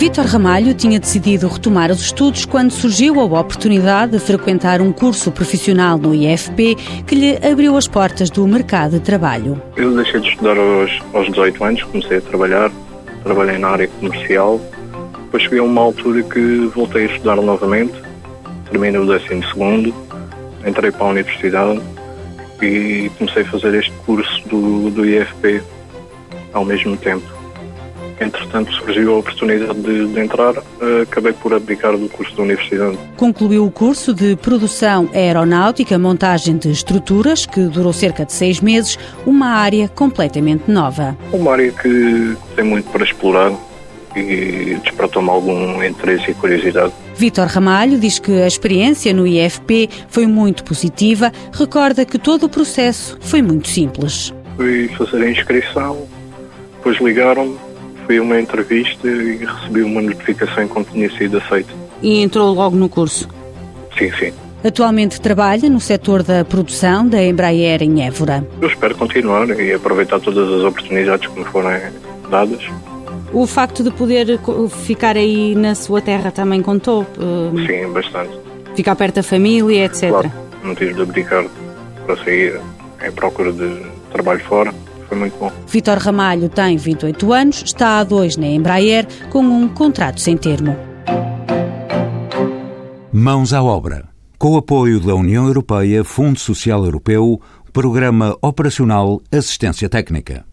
Vítor Ramalho tinha decidido retomar os estudos quando surgiu a oportunidade de frequentar um curso profissional no IFP que lhe abriu as portas do mercado de trabalho. Eu deixei de estudar aos, aos 18 anos, comecei a trabalhar, trabalhei na área comercial, depois cheguei a uma altura que voltei a estudar novamente, terminei o 12 segundo, entrei para a universidade e comecei a fazer este curso do, do IFP ao mesmo tempo entretanto surgiu a oportunidade de, de entrar, uh, acabei por abdicar do curso da universidade. Concluiu o curso de produção aeronáutica, montagem de estruturas, que durou cerca de seis meses, uma área completamente nova. Uma área que tem muito para explorar e despertou-me algum interesse e curiosidade. Vítor Ramalho diz que a experiência no IFP foi muito positiva, recorda que todo o processo foi muito simples. Fui fazer a inscrição, depois ligaram-me fui a uma entrevista e recebi uma notificação que tinha sido aceito. E entrou logo no curso? Sim, sim. Atualmente trabalha no setor da produção da Embraer em Évora. Eu espero continuar e aproveitar todas as oportunidades que me forem dadas. O facto de poder ficar aí na sua terra também contou? Uh, Sim, bastante. Ficar perto da família, etc. Claro, não tive de abdicar para sair em procura de trabalho fora foi muito bom. Vitor Ramalho tem 28 anos, está há dois na Embraer com um contrato sem termo. Mãos à obra. Com o apoio da União Europeia, Fundo Social Europeu, Programa Operacional Assistência Técnica.